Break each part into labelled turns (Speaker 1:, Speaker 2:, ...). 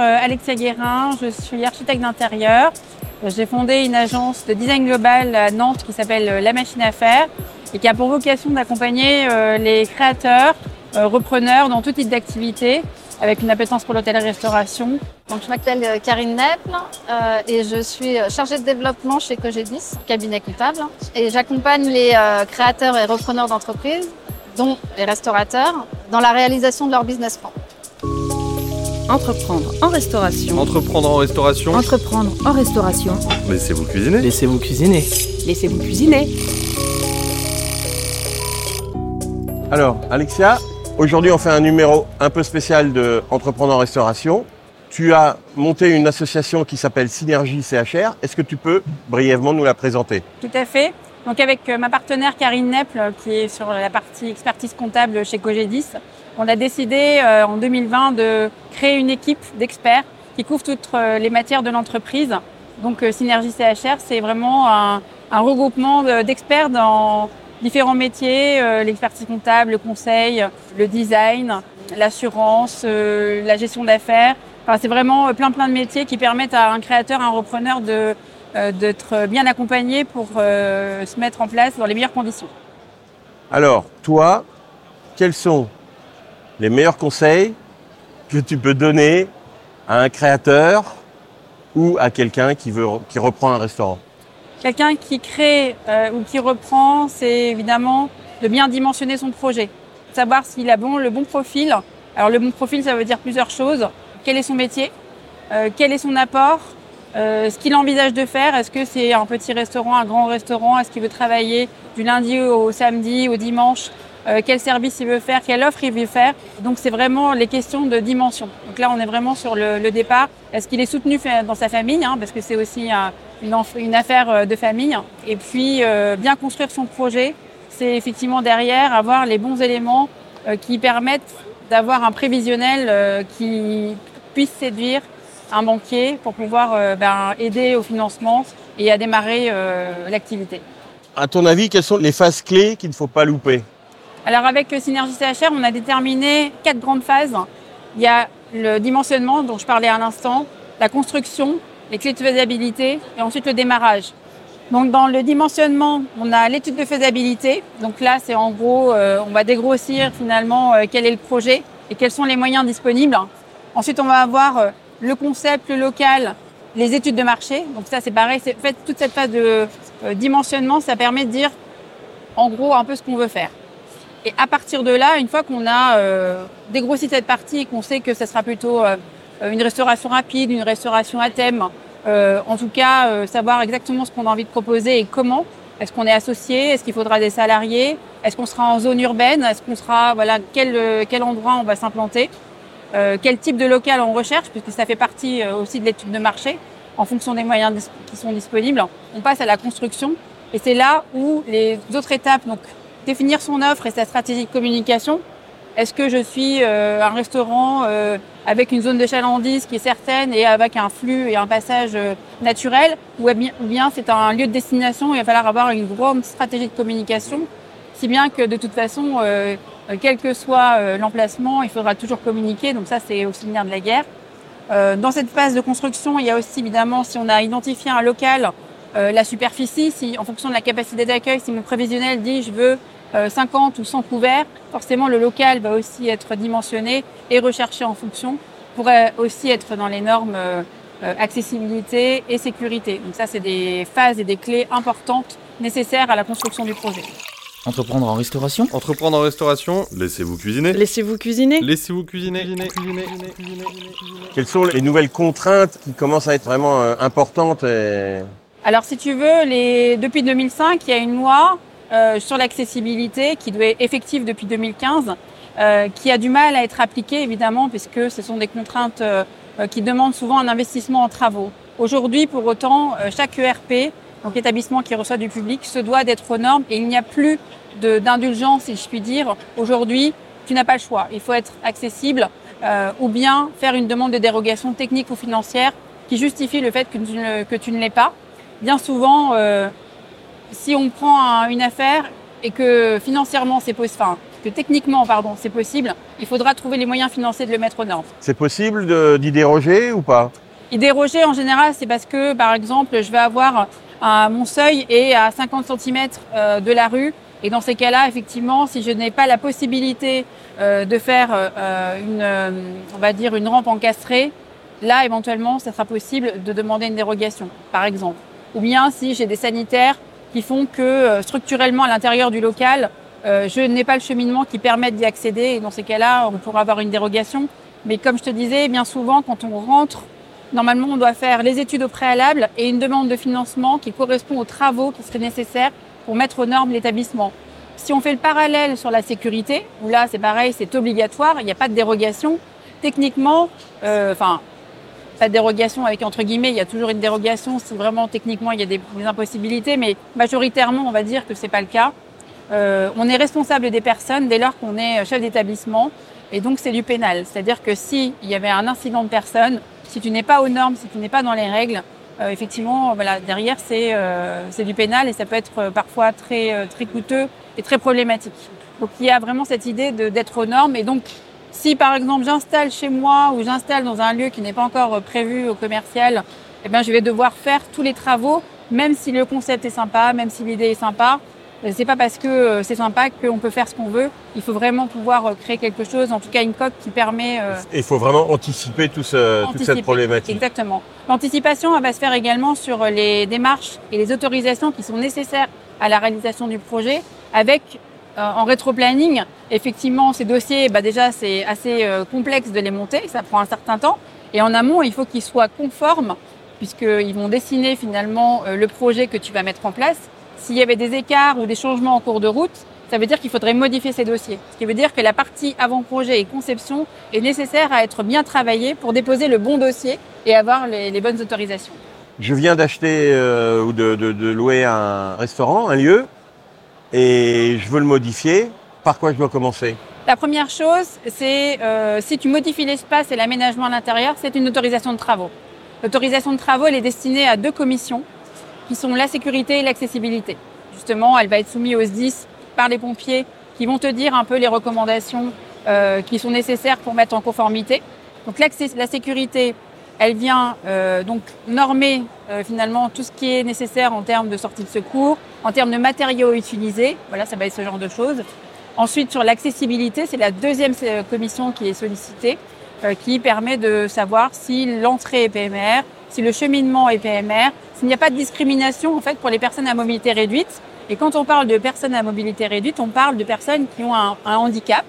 Speaker 1: euh, Alexia Guérin, je suis architecte d'intérieur. J'ai fondé une agence de design global à Nantes qui s'appelle euh, La Machine à faire et qui a pour vocation d'accompagner les créateurs, repreneurs dans tout type d'activité avec une appétence pour l'hôtellerie-restauration.
Speaker 2: Donc, je m'appelle Karine Neple et je suis chargée de développement chez Cogedis, cabinet comptable. Et j'accompagne les créateurs et repreneurs d'entreprises, dont les restaurateurs, dans la réalisation de leur business plan.
Speaker 3: Entreprendre en restauration.
Speaker 4: Entreprendre en restauration.
Speaker 3: Entreprendre en restauration.
Speaker 4: Laissez-vous cuisiner.
Speaker 5: Laissez-vous cuisiner.
Speaker 3: Laissez-vous cuisiner.
Speaker 6: Alors, Alexia, aujourd'hui on fait un numéro un peu spécial de Entreprendre en restauration. Tu as monté une association qui s'appelle Synergie CHR. Est-ce que tu peux brièvement nous la présenter?
Speaker 1: Tout à fait. Donc avec euh, ma partenaire Karine Neple, qui est sur la partie expertise comptable chez Cogedis, on a décidé euh, en 2020 de créer une équipe d'experts qui couvre toutes euh, les matières de l'entreprise. Donc euh, Synergie CHR, c'est vraiment un, regroupement d'experts dans différents métiers, l'expertise comptable, le conseil, le design, l'assurance, la gestion d'affaires. Enfin, c'est vraiment plein plein de métiers qui permettent à un créateur, un repreneur de d'être bien accompagné pour se mettre en place dans les meilleures conditions.
Speaker 6: Alors, toi, quels sont les meilleurs conseils que tu peux donner à un créateur ou à quelqu'un qui, veut, qui reprend un restaurant?
Speaker 1: Quelqu'un qui crée euh, ou qui reprend, c'est évidemment de bien dimensionner son projet. Savoir s'il a bon, le bon profil. Alors le bon profil, ça veut dire plusieurs choses. Quel est son métier? Euh, Quel est son apport? Euh, Ce qu'il envisage de faire. Est-ce que c'est un petit restaurant, un grand restaurant? Est-ce qu'il veut travailler du lundi au samedi, au dimanche? Euh, quel service il veut faire, quelle offre il veut faire? Donc c'est vraiment les questions de dimension. Donc là, on est vraiment sur le, départ. Est-ce qu'il est soutenu dans sa famille, hein, parce que c'est aussi une, affaire euh, de famille. Et puis bien construire son projet, c'est effectivement derrière avoir les bons éléments qui permettent d'avoir un prévisionnel qui puisse séduire un banquier pour pouvoir ben, aider au financement et à démarrer l'activité.
Speaker 6: À ton avis, quelles sont les phases clés qu'il ne faut pas louper?
Speaker 1: Alors avec Synergie CHR, on a déterminé quatre grandes phases. Il y a le dimensionnement dont je parlais à l'instant, la construction, les clés de faisabilité et ensuite le démarrage. Donc dans le dimensionnement, on a l'étude de faisabilité. Donc là, c'est en gros, euh, on va dégrossir finalement euh, quel est le projet et quels sont les moyens disponibles. Ensuite, on va avoir euh, le concept, le local, les études de marché. Donc ça, c'est pareil. C'est, fait, toute cette phase de dimensionnement, ça permet de dire en gros un peu ce qu'on veut faire. Et à partir de là, une fois qu'on a euh, dégrossi cette partie et qu'on sait que ce sera plutôt euh, une restauration rapide, une restauration à thème, euh, en tout cas euh, savoir exactement ce qu'on a envie de proposer et comment. Est-ce qu'on est associé? Est-ce qu'il faudra des salariés? Est-ce qu'on sera en zone urbaine? Est-ce qu'on sera voilà quel quel endroit on va s'implanter? Quel type de local on recherche Puisque ça fait partie aussi de l'étude de marché. En fonction des moyens qui sont disponibles, on passe à la construction et c'est là où les autres étapes donc définir son offre et sa stratégie de communication. Est-ce que je suis euh, un restaurant euh, avec une zone de chalandise qui est certaine et avec un flux et un passage euh, naturel ou bien c'est un lieu de destination et il va falloir avoir une grande stratégie de communication si bien que de toute façon, quel que soit l'emplacement, il faudra toujours communiquer. Donc ça, c'est le nerf de la guerre. dans cette phase de construction, il y a aussi évidemment, si on a identifié un local, la superficie, si en fonction de la capacité d'accueil, si mon prévisionnel dit je veux 50 euh, ou 100 couverts, forcément le local va aussi être dimensionné et recherché en fonction, pourrait aussi être dans les normes euh, euh, accessibilité et sécurité. Donc ça, c'est des phases et des clés importantes nécessaires à la construction du projet.
Speaker 5: Entreprendre en restauration
Speaker 4: Entreprendre en restauration, laissez-vous cuisiner.
Speaker 3: Laissez-vous cuisiner.
Speaker 4: Laissez-vous cuisiner.
Speaker 6: Quelles sont les nouvelles contraintes qui commencent à être vraiment importantes
Speaker 1: Alors si tu veux, les... depuis 2005, il y a une loi euh, sur l'accessibilité qui doit être effective depuis 2015, euh, qui a du mal à être appliquée évidemment puisque ce sont des contraintes euh, qui demandent souvent un investissement en travaux. Aujourd'hui, pour autant, chaque ERP, donc établissement qui reçoit du public, se doit d'être aux normes et il n'y a plus d'indulgence, si je puis dire. Aujourd'hui, tu n'as pas le choix. Il faut être accessible euh, ou bien faire une demande de dérogation technique ou financière qui justifie le fait que tu ne, que tu ne l'es pas. Bien souvent, euh, si on prend une affaire et que financièrement c'est possible, enfin, que techniquement, pardon, c'est possible, il faudra trouver les moyens financiers de le mettre aux normes.
Speaker 6: C'est possible d'y déroger ou pas?
Speaker 1: Y déroger, en général, c'est parce que, par exemple, je vais avoir mon seuil est à 50 cm de la rue. Et dans ces cas-là, effectivement, si je n'ai pas la possibilité euh, de faire euh, une, euh, on va dire, une rampe encastrée, là, éventuellement, ça sera possible de demander une dérogation, par exemple. Ou bien si j'ai des sanitaires qui font que euh, structurellement, à l'intérieur du local, euh, je n'ai pas le cheminement qui permette d'y accéder. Et dans ces cas-là, on pourra avoir une dérogation. Mais comme je te disais, bien souvent, quand on rentre Normalement, on doit faire les études au préalable et une demande de financement qui correspond aux travaux qui seraient nécessaires pour mettre aux normes l'établissement. Si on fait le parallèle sur la sécurité, où là c'est pareil, c'est obligatoire, il n'y a pas de dérogation. Techniquement, euh, enfin, pas de dérogation avec entre guillemets, il y a toujours une dérogation si vraiment techniquement il y a des, impossibilités, mais majoritairement on va dire que c'est pas le cas. Euh, on est responsable des personnes dès lors qu'on est chef d'établissement et donc c'est du pénal. C'est-à-dire que s'il y avait un incident de personne, si tu n'es pas aux normes, si tu n'es pas dans les règles, euh, effectivement, voilà, derrière c'est euh, c'est du pénal et ça peut être euh, parfois très coûteux et très problématique. Donc il y a vraiment cette idée d'être aux normes et donc si par exemple j'installe chez moi ou j'installe dans un lieu qui n'est pas encore prévu au commercial, eh bien je vais devoir faire tous les travaux, même si le concept est sympa, même si l'idée est sympa. C'est pas parce que euh, c'est sympa qu'on peut faire ce qu'on veut. Il faut vraiment pouvoir euh, créer quelque chose, en tout cas une coque qui permet euh,
Speaker 6: Il faut vraiment anticiper tout ce- toute cette problématique.
Speaker 1: Exactement. L'anticipation va se faire également sur les démarches et les autorisations qui sont nécessaires à la réalisation du projet avec euh, en rétro-planning, effectivement, ces dossiers, bah déjà, c'est assez euh, complexe de les monter, ça prend un certain temps. Et en amont, il faut qu'ils soient conformes, puisqu'ils vont dessiner finalement euh, le projet que tu vas mettre en place. S'il y avait des écarts ou des changements en cours de route, ça veut dire qu'il faudrait modifier ces dossiers. Ce qui veut dire que la partie avant-projet et conception est nécessaire à être bien travaillée pour déposer le bon dossier et avoir les, les bonnes autorisations.
Speaker 6: Je viens d'acheter euh, ou de, de- de louer un restaurant, un lieu, et je veux le modifier. Par quoi je dois commencer?
Speaker 1: La première chose, c'est euh, si tu modifies l'espace et l'aménagement à l'intérieur, c'est une autorisation de travaux. L'autorisation de travaux, elle est destinée à deux commissions, qui sont la sécurité et l'accessibilité. Justement, elle va être soumise au SDIS par les pompiers, qui vont te dire un peu les recommandations euh, qui sont nécessaires pour mettre en conformité. Donc la sécurité, elle vient euh, donc normer euh, finalement tout ce qui est nécessaire en termes de sortie de secours, en termes de matériaux utilisés. Voilà, ça va être ce genre de choses. Ensuite, sur l'accessibilité, c'est la deuxième commission qui est sollicitée, qui permet de savoir si l'entrée est PMR, si le cheminement est PMR, s'il n'y a pas de discrimination en fait pour les personnes à mobilité réduite. Et quand on parle de personnes à mobilité réduite, on parle de personnes qui ont un, handicap,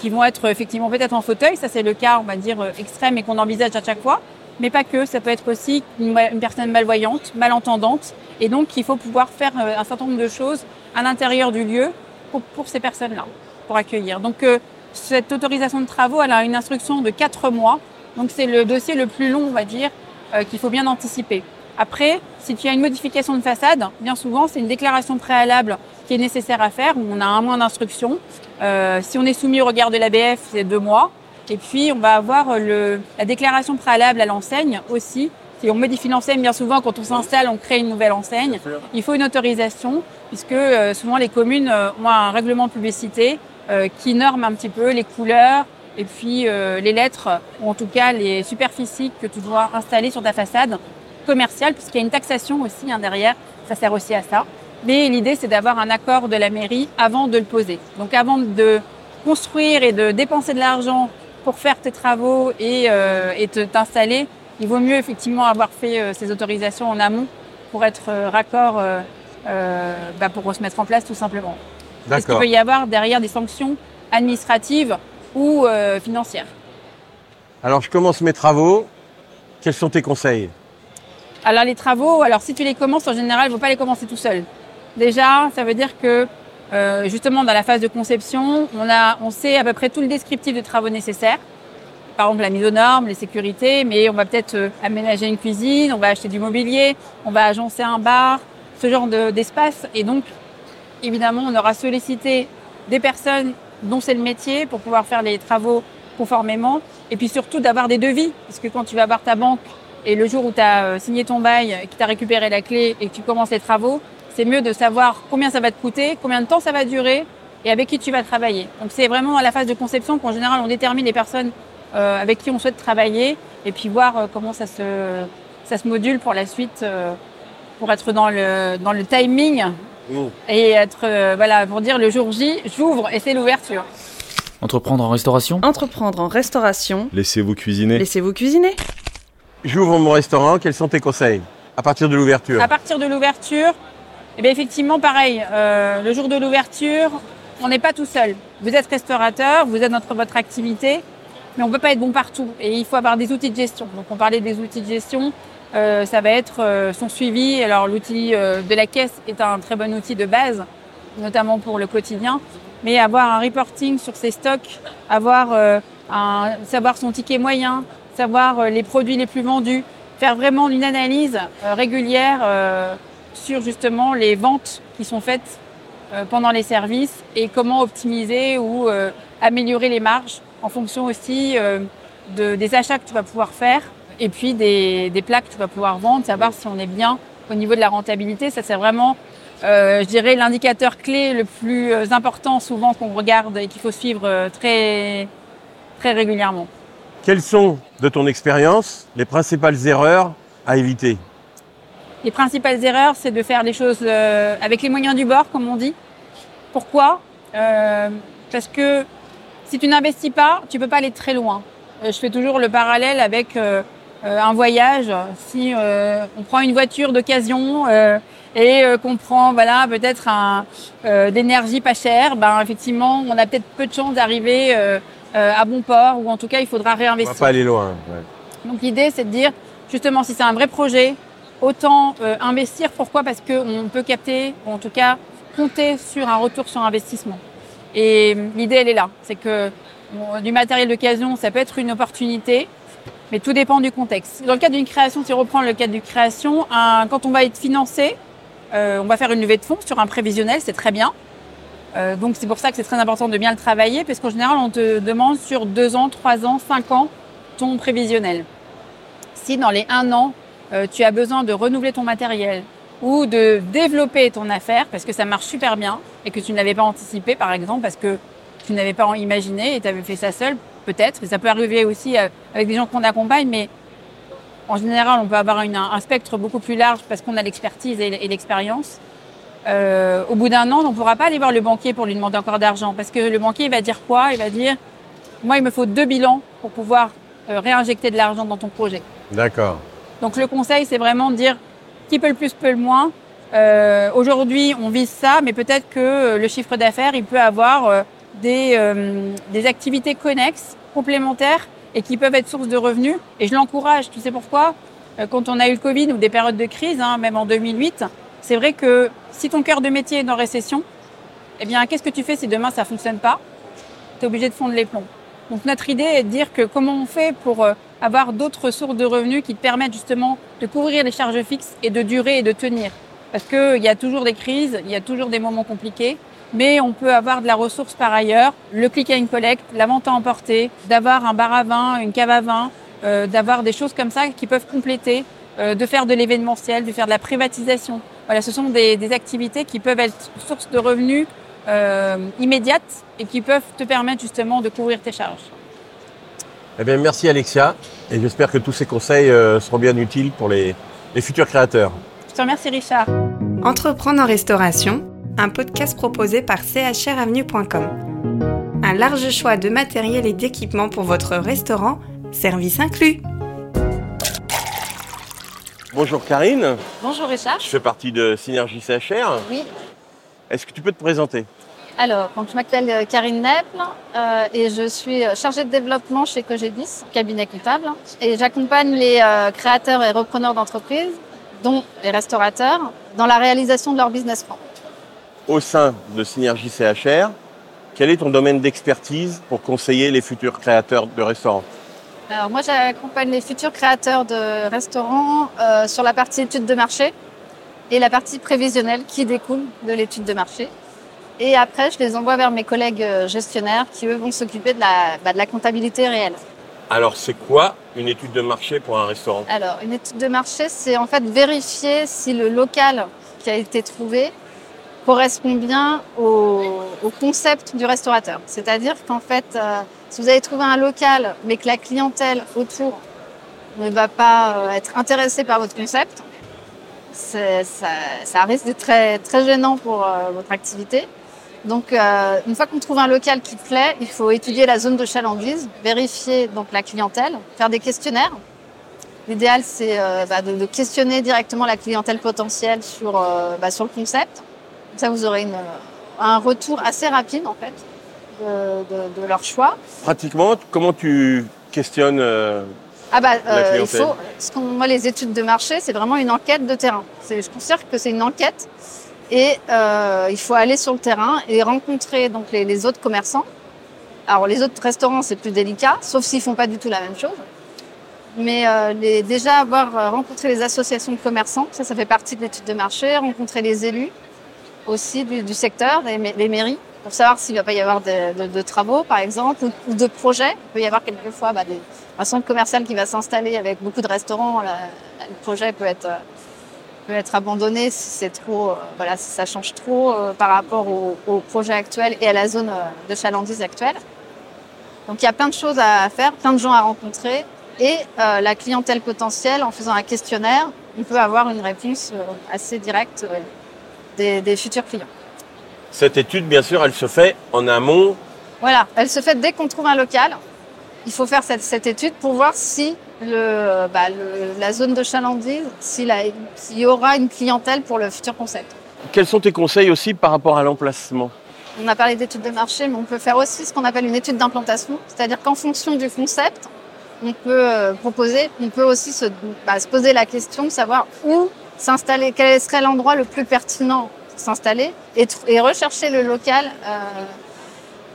Speaker 1: qui vont être effectivement peut-être en fauteuil. Ça, c'est le cas, on va dire, euh, extrême et qu'on envisage à chaque fois. Mais pas que, ça peut être aussi une, personne malvoyante, malentendante. Et donc, il faut pouvoir faire euh, un certain nombre de choses à l'intérieur du lieu pour, ces personnes-là, pour accueillir. Donc, euh, cette autorisation de travaux, elle a une instruction de quatre mois. Donc, c'est le dossier le plus long, on va dire, euh, qu'il faut bien anticiper. Après, si tu as une modification de façade, bien souvent, c'est une déclaration préalable qui est nécessaire à faire, où on a un mois d'instruction. Euh, si on est soumis au regard de l'ABF, c'est deux mois. Et puis, on va avoir le, la déclaration préalable à l'enseigne aussi. Si on modifie l'enseigne, bien souvent, quand on s'installe, on crée une nouvelle enseigne. Il faut une autorisation, puisque euh, souvent les communes euh, ont un règlement de publicité euh, qui norme un petit peu les couleurs et puis euh, les lettres, ou en tout cas les superficies que tu dois installer sur ta façade commerciale, puisqu'il y a une taxation aussi hein, derrière. Ça sert aussi à ça. Mais l'idée, c'est d'avoir un accord de la mairie avant de le poser. Donc avant de construire et de dépenser de l'argent pour faire tes travaux et, euh, et te- t'installer, il vaut mieux effectivement avoir fait euh, ces autorisations en amont pour être euh, raccord, euh, bah, pour se mettre en place tout simplement. Parce qu'il peut y avoir derrière des sanctions administratives ou euh, financières.
Speaker 6: Alors je commence mes travaux. Quels sont tes conseils?
Speaker 1: Alors les travaux, alors si tu les commences en général, il ne faut pas les commencer tout seul. Déjà, ça veut dire que euh, justement dans la phase de conception, on, a, on sait à peu près tout le descriptif des travaux nécessaires. Par exemple la mise aux normes, les sécurités, mais on va peut-être euh, aménager une cuisine, on va acheter du mobilier, on va agencer un bar, ce genre de- d'espace. Et donc, évidemment, on aura sollicité des personnes dont c'est le métier pour pouvoir faire les travaux conformément. Et puis surtout d'avoir des devis, parce que quand tu vas voir ta banque et le jour où tu as signé ton bail, tu as récupéré la clé et que tu commences les travaux, c'est mieux de savoir combien ça va te coûter, combien de temps ça va durer, et avec qui tu vas travailler. Donc c'est vraiment à la phase de conception qu'en général on détermine les personnes euh, avec qui on souhaite travailler et puis voir euh, comment ça se, ça se module pour la suite euh, pour être dans le, dans le timing et être, euh, voilà, pour dire le jour J, j'ouvre et c'est l'ouverture.
Speaker 5: Entreprendre en restauration
Speaker 3: Entreprendre en restauration.
Speaker 4: Laissez-vous cuisiner.
Speaker 3: Laissez-vous cuisiner.
Speaker 6: J'ouvre mon restaurant, quels sont tes conseils? À partir de l'ouverture
Speaker 1: À partir de l'ouverture, eh bien effectivement, pareil, euh, le jour de l'ouverture, on n'est pas tout seul. Vous êtes restaurateur, vous êtes notre votre activité, mais on peut pas être bon partout. Et il faut avoir des outils de gestion. Donc on parlait des outils de gestion, euh, ça va être euh, son suivi. Alors l'outil euh, de la caisse est un très bon outil de base, notamment pour le quotidien. Mais avoir un reporting sur ses stocks, avoir euh, savoir son ticket moyen, savoir les produits les plus vendus, faire vraiment une analyse régulière sur justement les ventes qui sont faites pendant les services et comment optimiser ou améliorer les marges en fonction aussi de, des achats que tu vas pouvoir faire et puis des, des plats que tu vas pouvoir vendre, savoir si on est bien au niveau de la rentabilité. Ça, c'est vraiment, euh, je dirais, l'indicateur clé le plus euh, important souvent qu'on regarde et qu'il faut suivre euh, très, très régulièrement.
Speaker 6: Quelles sont, de ton expérience, les principales erreurs à éviter?
Speaker 1: Les principales erreurs, c'est de faire les choses euh, avec les moyens du bord, comme on dit. Pourquoi? Euh, Parce que si tu n'investis pas, tu peux pas aller très loin. Je fais toujours le parallèle avec un voyage. Si euh, on prend une voiture d'occasion euh, et euh, qu'on prend voilà peut-être un euh, d'énergie pas chère, ben effectivement, on a peut-être peu de chances d'arriver euh, euh, à bon port ou en tout cas, il faudra
Speaker 6: On va
Speaker 1: réinvestir.
Speaker 6: pas aller loin. ouais.
Speaker 1: Donc l'idée, c'est de dire, justement, si c'est un vrai projet, autant euh, investir. Pourquoi? Parce qu'on peut capter, ou en tout cas compter sur un retour sur investissement. Et euh, l'idée, elle est là. C'est que bon, du matériel d'occasion, ça peut être une opportunité, mais tout dépend du contexte. Dans le cadre d'une création, si on reprend le cadre d'une création, quand on va être financé, euh, on va faire une levée de fonds sur un prévisionnel, c'est très bien. Euh, donc c'est pour ça que c'est très important de bien le travailler, parce qu'en général, on te demande sur deux ans, trois ans, cinq ans ton prévisionnel. Si dans les un an, euh, tu as besoin de renouveler ton matériel ou de développer ton affaire parce que ça marche super bien et que tu ne l'avais pas anticipé, par exemple, parce que tu n'avais pas imaginé et tu avais fait ça seul, peut-être. Et ça peut arriver aussi euh, avec des gens qu'on accompagne, mais en général, on peut avoir une- un spectre beaucoup plus large parce qu'on a l'expertise et l'expérience. Euh, au bout d'un an, on ne pourra pas aller voir le banquier pour lui demander encore d'argent parce que le banquier il va dire quoi? Il va dire moi, il me faut deux bilans pour pouvoir euh, réinjecter de l'argent dans ton projet.
Speaker 6: D'accord.
Speaker 1: Donc le conseil, c'est vraiment de dire qui peut le plus, peut le moins. Euh, Aujourd'hui, on vise ça, mais peut-être que le chiffre d'affaires, il peut avoir des, euh, des activités connexes, complémentaires, et qui peuvent être source de revenus. Et je l'encourage. Tu sais pourquoi? Euh, Quand on a eu le Covid ou des périodes de crise, hein, même en 2008, c'est vrai que si ton cœur de métier est en récession, eh bien, qu'est-ce que tu fais si demain ça fonctionne pas? Tu es obligé de fondre les plombs. Donc notre idée est de dire que comment on fait pour euh, avoir d'autres sources de revenus qui te permettent justement de couvrir les charges fixes et de durer et de tenir? Parce qu'il y a toujours des crises, il y a toujours des moments compliqués, mais on peut avoir de la ressource par ailleurs, le click and collect, la vente à emporter, d'avoir un bar à vin, une cave à vin, euh, d'avoir des choses comme ça qui peuvent compléter, euh, de faire de l'événementiel, de faire de la privatisation. Voilà, ce sont des, des activités qui peuvent être source de revenus euh, immédiates et qui peuvent te permettre justement de couvrir tes charges.
Speaker 6: Eh bien, merci Alexia. Et j'espère que tous ces conseils euh, seront bien utiles pour les, les futurs créateurs.
Speaker 1: Je te remercie Richard.
Speaker 7: Entreprendre en restauration, un podcast proposé par chravenue.com. Un large choix de matériel et d'équipements pour votre restaurant, service inclus.
Speaker 6: Bonjour Karine,
Speaker 2: Bonjour Richard.
Speaker 6: je fais partie de Synergie CHR.
Speaker 2: Oui.
Speaker 6: Est-ce que tu peux te présenter?
Speaker 2: Alors, donc je m'appelle euh, Karine Nepple euh, et je suis euh, chargée de développement chez Cogedis, cabinet comptable. Et j'accompagne les euh, créateurs et repreneurs d'entreprises, dont les restaurateurs, dans la réalisation de leur business plan.
Speaker 6: Au sein de Synergie CHR, quel est ton domaine d'expertise pour conseiller les futurs créateurs de restaurants
Speaker 2: Alors moi, j'accompagne les futurs créateurs de restaurants euh, sur la partie étude de marché et la partie prévisionnelle qui découle de l'étude de marché. Et après, je les envoie vers mes collègues euh, gestionnaires qui, eux, vont s'occuper de la, bah, de la comptabilité réelle.
Speaker 6: Alors, c'est quoi une étude de marché pour un restaurant?
Speaker 2: Alors, une étude de marché, c'est en fait vérifier si le local qui a été trouvé correspond bien au, au concept du restaurateur. C'est-à-dire qu'en fait, euh, si vous avez trouvé un local, mais que la clientèle autour ne va pas euh, être intéressée par votre concept, ça, ça risque d'être très, très gênant pour euh, votre activité. Donc, euh, une fois qu'on trouve un local qui plaît, il faut étudier la zone de chalandise, vérifier donc la clientèle, faire des questionnaires. L'idéal, c'est euh, bah, de, de questionner directement la clientèle potentielle sur, bah, sur le concept. Ça, vous aurez une, un retour assez rapide, en fait, de, de- de leur choix.
Speaker 6: Pratiquement, comment tu questionnes euh,
Speaker 2: Ah bah,
Speaker 6: La
Speaker 2: euh, il faut. Ce moi, les études de marché, c'est vraiment une enquête de terrain. C'est, je considère que c'est une enquête et euh, il faut aller sur le terrain et rencontrer donc les, les autres commerçants. Alors les autres restaurants, c'est plus délicat, sauf s'ils font pas du tout la même chose. Mais euh, les, déjà avoir euh, rencontré les associations de commerçants, ça, ça fait partie de l'étude de marché. Rencontrer les élus aussi du, du secteur, les mairies, pour savoir s'il va pas y avoir de, de- de travaux, par exemple, ou, de projets. Il peut y avoir quelquefois bah, des, un centre commercial qui va s'installer avec beaucoup de restaurants. le projet peut être euh, peut être abandonné si c'est trop, euh, voilà, si ça change trop euh, par rapport au, au projet actuel et à la zone euh, de chalandise actuelle. Donc il y a plein de choses à faire, plein de gens à rencontrer et euh, la clientèle potentielle en faisant un questionnaire, on peut avoir une réponse assez directe des, des futurs clients.
Speaker 6: Cette étude, bien sûr, elle se fait en amont.
Speaker 2: Voilà, elle se fait dès qu'on trouve un local. Il faut faire cette, cette étude pour voir si le, bah, le- la zone de chalandise, s'il s'il y aura une clientèle pour le futur concept.
Speaker 6: Quels sont tes conseils aussi par rapport à l'emplacement?
Speaker 2: On a parlé d'études de marché, mais on peut faire aussi ce qu'on appelle une étude d'implantation. C'est-à-dire qu'en fonction du concept, on peut euh, proposer, on peut aussi se, bah, se poser la question de savoir où s'installer, quel serait l'endroit le plus pertinent pour s'installer et, rechercher le local euh,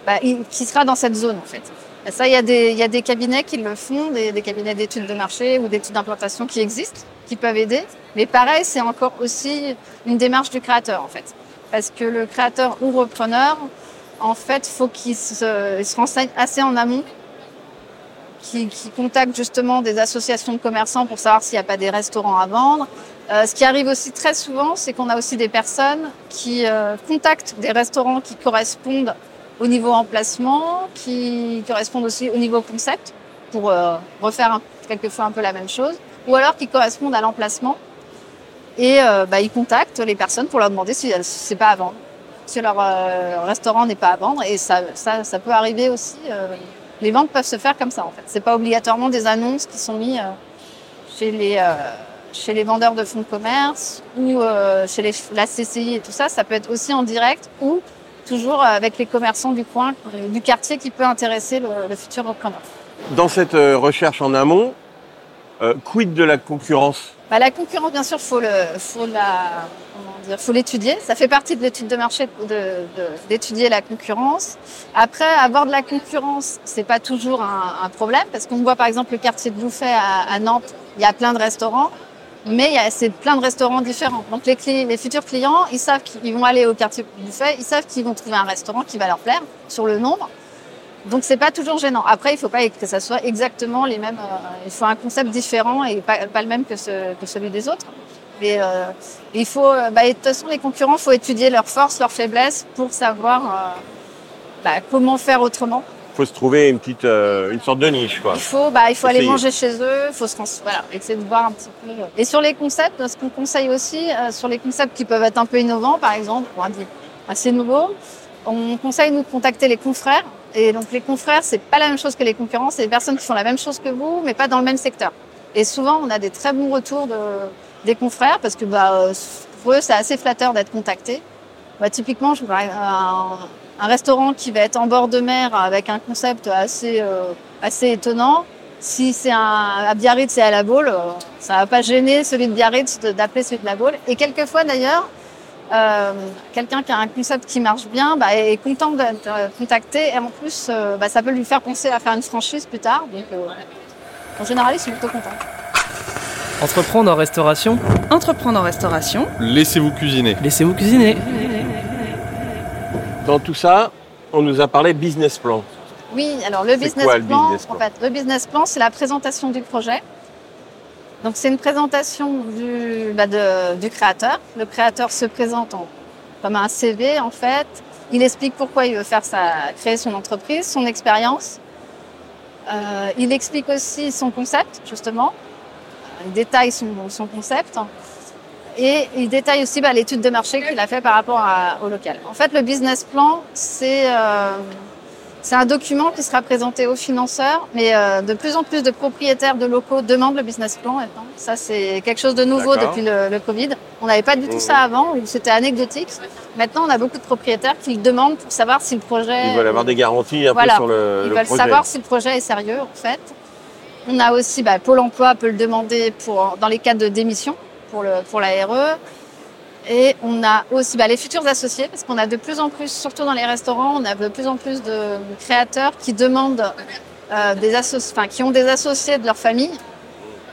Speaker 2: bah, qui sera dans cette zone en fait. Ça, il y, y a des cabinets qui le font, des, cabinets d'études de marché ou d'études d'implantation qui existent, qui peuvent aider. Mais pareil, c'est encore aussi une démarche du créateur en fait. Parce que le créateur ou repreneur, en fait, faut qu'il se, se renseigne assez en amont, qu'il qu'il contacte justement des associations de commerçants pour savoir s'il n'y a pas des restaurants à vendre. Euh, ce qui arrive aussi très souvent, c'est qu'on a aussi des personnes qui euh, contactent des restaurants qui correspondent au niveau emplacement, qui correspondent aussi au niveau concept, pour euh, refaire quelquefois un peu la même chose, ou alors qui correspondent à l'emplacement. Et euh, bah, ils contactent les personnes pour leur demander si, si c'est pas à vendre, si leur euh, restaurant n'est pas à vendre. Et ça, ça, ça peut arriver aussi. euh, les ventes peuvent se faire comme ça en fait. C'est pas obligatoirement des annonces qui sont mises euh, chez les euh, chez les vendeurs de fonds de commerce ou euh, chez les, la CCI et tout ça. Ça peut être aussi en direct ou toujours avec les commerçants du coin, euh, du quartier qui peut intéresser le, le futur repreneur.
Speaker 6: Dans cette euh, recherche en amont, euh, quid de la concurrence?
Speaker 2: Bah, la concurrence, bien sûr, faut le, faut la, comment dire, faut l'étudier. Ça fait partie de l'étude de marché de- de- d'étudier la concurrence. Après, avoir de la concurrence, c'est pas toujours un, un problème parce qu'on voit par exemple le quartier de Bouffet à, à Nantes, il y a plein de restaurants, mais c'est plein de restaurants différents. Donc les, cli- les futurs clients, ils savent qu'ils vont aller au quartier de Bouffet, ils savent qu'ils vont trouver un restaurant qui va leur plaire sur le nombre. Donc c'est pas toujours gênant. Après, il faut pas que ça soit exactement les mêmes. euh, il faut un concept différent et pas, pas le même que, ce- que celui des autres. Mais euh, il faut, euh, bah, de toute façon, les concurrents, faut étudier leurs forces, leurs faiblesses pour savoir euh, bah, comment faire autrement.
Speaker 6: Faut se trouver une petite, euh, une sorte de niche, quoi.
Speaker 2: Il faut, bah, il faut aller manger chez eux, il faut se voilà, essayer de voir un petit peu. Et sur les concepts, ce qu'on conseille aussi, euh, sur les concepts qui peuvent être un peu innovants, par exemple, pour un dit assez nouveau, on conseille nous de contacter les confrères. Et donc les confrères, c'est pas la même chose que les concurrents, c'est des personnes qui font la même chose que vous, mais pas dans le même secteur. Et souvent, on a des très bons retours de, des confrères parce que bah, euh, pour eux, c'est assez flatteur d'être contacté. Bah, typiquement, je vois un, un restaurant qui va être en bord de mer avec un concept assez, euh, assez étonnant. Si c'est un, à Biarritz et à la Baule, euh, ça va pas gêner celui de Biarritz d'appeler celui de la Baule. Et quelquefois d'ailleurs, euh, quelqu'un qui a un concept qui marche bien bah, est content d'être contacté et en plus, euh, bah, ça peut lui faire penser à faire une franchise plus tard. Donc, euh, en général, ils sont plutôt contents.
Speaker 8: Entreprendre en restauration,
Speaker 3: Entreprendre en restauration,
Speaker 4: Laissez-vous cuisiner.
Speaker 8: laissez-vous cuisiner.
Speaker 6: Dans tout ça, on nous a parlé business plan.
Speaker 2: Oui, alors le business,
Speaker 6: quoi, le
Speaker 2: plan,
Speaker 6: business plan
Speaker 2: en fait, le business plan, c'est la présentation du projet. Donc c'est une présentation du, bah, de- du créateur. Le créateur se présente en comme un CV en fait. Il explique pourquoi il veut faire sa, créer son entreprise, son expérience. Euh, il explique aussi son concept, justement. Il détaille son, son concept. Et il détaille aussi bah, l'étude de marché qu'il a fait par rapport à- au local. En fait, le business plan, c'est euh, un document qui sera présenté aux financeurs, mais euh, de plus en plus de propriétaires de locaux demandent le business plan maintenant. Ça, c'est quelque chose de nouveau depuis le, le Covid. On n'avait pas du tout ça avant, où c'était anecdotique. Maintenant, on a beaucoup de propriétaires qui le demandent pour savoir si le projet...
Speaker 6: Ils veulent avoir des garanties un
Speaker 2: Voilà.
Speaker 6: peu sur le,
Speaker 2: Ils
Speaker 6: le
Speaker 2: veulent
Speaker 6: projet.
Speaker 2: savoir si le projet est sérieux, en fait. On a aussi, bah, Pôle emploi peut le demander pour, dans les cas de démission pour, le, pour la RE. Et on a aussi bah, les futurs associés, parce qu'on a de plus en plus, surtout dans les restaurants, on a de plus en plus de créateurs qui demandent euh, des associ- enfin, qui ont des associés de leur famille,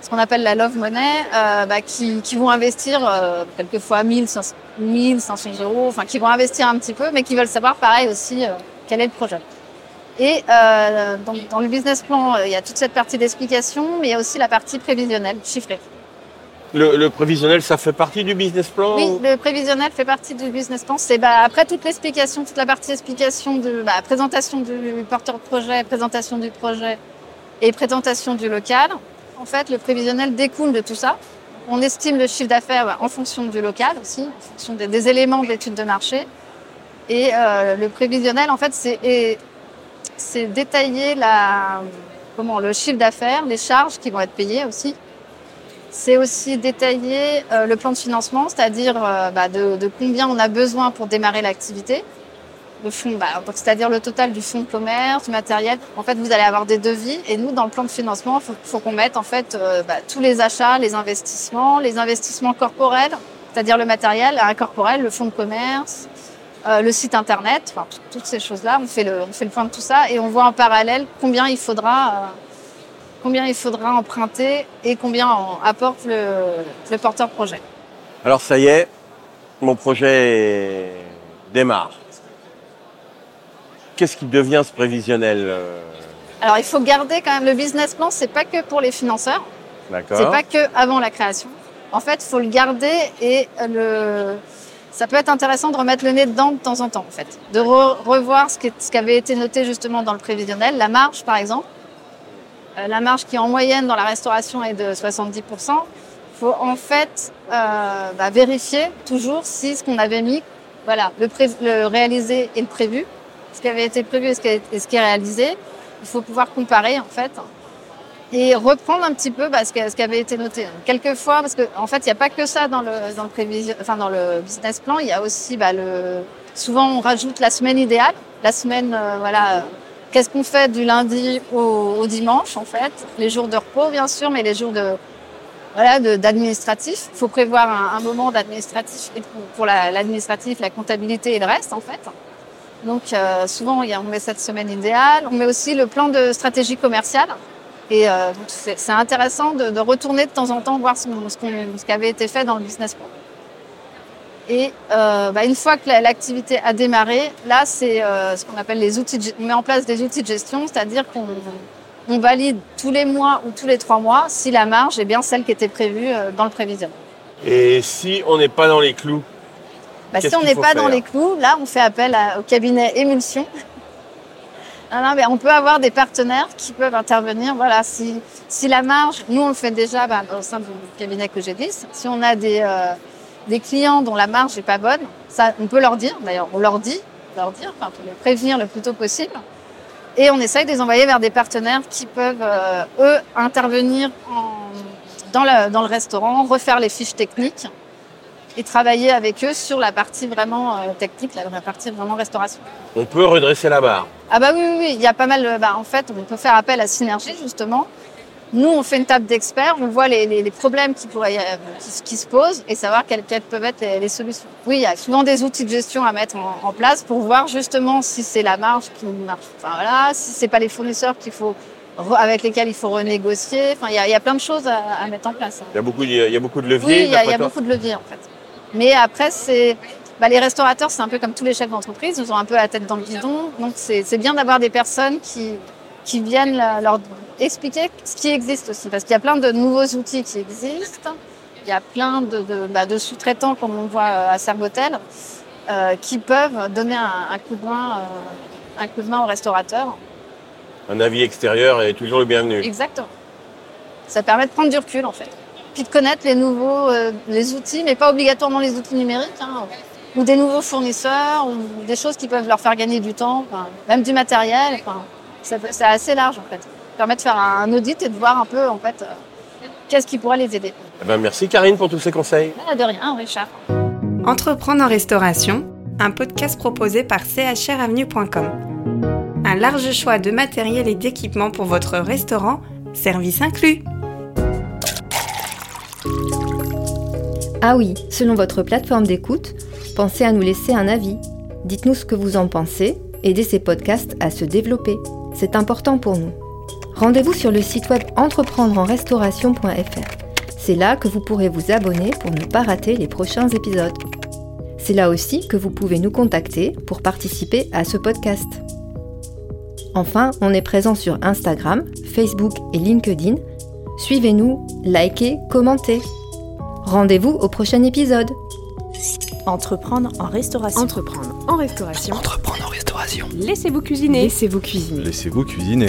Speaker 2: ce qu'on appelle la love money, euh, bah, qui, qui vont investir euh, quelquefois 1500, 1500 euros, enfin qui vont investir un petit peu, mais qui veulent savoir pareil aussi euh, quel est le projet. Et euh, donc, dans le business plan, euh, il y a toute cette partie d'explication, mais il y a aussi la partie prévisionnelle, chiffrée.
Speaker 6: Le, le prévisionnel, ça fait partie du business plan
Speaker 2: Oui,
Speaker 6: ou-
Speaker 2: le prévisionnel fait partie du business plan. C'est bah, après toute l'explication, toute la partie explication de bah, présentation du porteur de projet, présentation du projet et présentation du local. En fait, le prévisionnel découle de tout ça. On estime le chiffre d'affaires bah, en fonction du local aussi, en fonction des, des éléments de l'étude de marché. Et euh, le prévisionnel, en fait, c'est détailler la, comment, le chiffre d'affaires, les charges qui vont être payées aussi. C'est aussi détailler euh, le plan de financement, c'est-à-dire euh, bah, de, combien on a besoin pour démarrer l'activité. Le fonds, bah, c'est-à-dire le total du fonds de commerce, du matériel. En fait, vous allez avoir des devis et nous, dans le plan de financement, il faut, qu'on mette en fait euh, bah, tous les achats, les investissements, les investissements corporels, c'est-à-dire le matériel incorporel, le fonds de commerce, le site internet, toutes ces choses-là. On fait le, on fait le point de tout ça et on voit en parallèle combien il faudra. Combien il faudra emprunter et combien en apporte le, le porteur projet.
Speaker 6: Alors ça y est, mon projet démarre. Qu'est-ce qui devient ce prévisionnel euh,
Speaker 2: Alors il faut garder quand même le business plan, c'est pas que pour les financeurs,
Speaker 6: D'accord.
Speaker 2: c'est pas que avant la création. En fait, il faut le garder et le ça peut être intéressant de remettre le nez dedans de temps en temps en fait, de re- revoir ce qui, est- ce qui avait été noté justement dans le prévisionnel, la marge par exemple. Euh, la marge qui en moyenne dans la restauration est de 70%. Il faut en fait euh, bah, vérifier toujours si ce qu'on avait mis, voilà, le, pré- le réalisé et le prévu, ce qui avait été prévu et ce qui, et ce qui est réalisé. Il faut pouvoir comparer en fait et reprendre un petit peu bah, ce, qui, ce qui avait été noté. Quelquefois, parce qu'en en fait, il n'y a pas que ça dans le, dans le, prévision, enfin, dans le business plan, il y a aussi bah, le. Souvent, on rajoute la semaine idéale, la semaine, euh, voilà. Qu'est-ce qu'on fait du lundi au, dimanche, en fait? Les jours de repos, bien sûr, mais les jours de voilà d'administratif. Il faut prévoir un, moment d'administratif pour, pour la- l'administratif, la, comptabilité et le reste, en fait. Donc, euh, souvent, on met cette semaine idéale. On met aussi le plan de stratégie commerciale. Et euh, c'est intéressant de, retourner de temps en temps voir ce, ce, qu'on- ce qui avait été fait dans le business plan. Et euh, bah, une fois que la- l'activité a démarré, là, c'est euh, ce qu'on appelle les outils. De, on met en place des outils de gestion, c'est-à-dire qu'on on valide tous les mois ou tous les trois mois si la marge est bien celle qui était prévue euh, dans le prévisionnel.
Speaker 6: Et si on n'est pas dans les clous
Speaker 2: Bah, si on n'est pas dans les clous, là, on fait appel à- au cabinet émulsion. Non, non, mais on peut avoir des partenaires qui peuvent intervenir. Voilà, si, si la marge, nous on le fait déjà bah, au sein du cabinet que j'ai dit. Si on a des, euh, des clients dont la marge n'est pas bonne, ça, on peut leur dire. D'ailleurs, on leur dit, leur dire, enfin, pour les prévenir le plus tôt possible. Et on essaye de les envoyer vers des partenaires qui peuvent, euh, eux, intervenir en- dans, le, dans le restaurant, refaire les fiches techniques et travailler avec eux sur la partie vraiment euh, technique, la, la partie vraiment restauration.
Speaker 6: On peut redresser la barre.
Speaker 2: Ah bah oui, oui, oui, il y a pas mal. Bah, en fait, on peut faire appel à Synergie justement. Nous, on fait une table d'experts, on voit les, les- les problèmes qui, pourraient, y a- qui, qui se posent et savoir quelles, quelles peuvent être les, les solutions. Oui, il y a souvent des outils de gestion à mettre en, en place pour voir justement si c'est la marge qui marche. Enfin voilà, si c'est pas les fournisseurs qu'il faut avec lesquels il faut renégocier. Enfin, il y a, il y a plein de choses à, à mettre en place. hein.
Speaker 6: Il y a beaucoup, de- il y a beaucoup de leviers.
Speaker 2: Oui, il y a, il y
Speaker 6: d'après
Speaker 2: a
Speaker 6: toi
Speaker 2: beaucoup de leviers en fait. Mais après, c'est bah, les restaurateurs, c'est un peu comme tous les chefs d'entreprise, ils ont un peu la tête dans le guidon. Donc c'est bien d'avoir des personnes qui, qui viennent leur expliquer ce qui existe aussi. Parce qu'il y a plein de nouveaux outils qui existent. Il y a plein de, de, bah, de sous-traitants, comme on voit euh, à Servotel. euh, qui peuvent donner un, un coup de main, euh, un coup de main aux restaurateurs.
Speaker 6: Un avis extérieur est toujours le bienvenu.
Speaker 2: Exactement. Ça permet de prendre du recul en fait. Puis de connaître les nouveaux euh, les outils, mais pas obligatoirement les outils numériques, hein, ou des nouveaux fournisseurs, ou des choses qui peuvent leur faire gagner du temps, enfin, même du matériel. Enfin, c'est assez large en fait. Permet de faire un audit et de voir un peu en fait euh, qu'est-ce qui pourrait les aider.
Speaker 6: Eh ben, merci Karine pour tous ces conseils.
Speaker 2: Ah, de rien, Richard.
Speaker 7: Entreprendre en restauration, un podcast proposé par chravenue.com. Un large choix de matériel et d'équipements pour votre restaurant, service inclus.
Speaker 9: Ah oui, selon votre plateforme d'écoute, pensez à nous laisser un avis. Dites-nous ce que vous en pensez, aidez ces podcasts à se développer. C'est important pour nous. Rendez-vous sur le site web entreprendreenrestauration.fr. C'est là que vous pourrez vous abonner pour ne pas rater les prochains épisodes. C'est là aussi que vous pouvez nous contacter pour participer à ce podcast. Enfin, on est présent sur Instagram, Facebook et LinkedIn. Suivez-nous, likez, commentez. Rendez-vous au prochain épisode.
Speaker 10: Entreprendre en restauration.
Speaker 3: Entreprendre en restauration.
Speaker 5: Entreprendre en restauration.
Speaker 10: Laissez-vous cuisiner.
Speaker 3: Laissez-vous cuisiner.
Speaker 4: Laissez-vous cuisiner.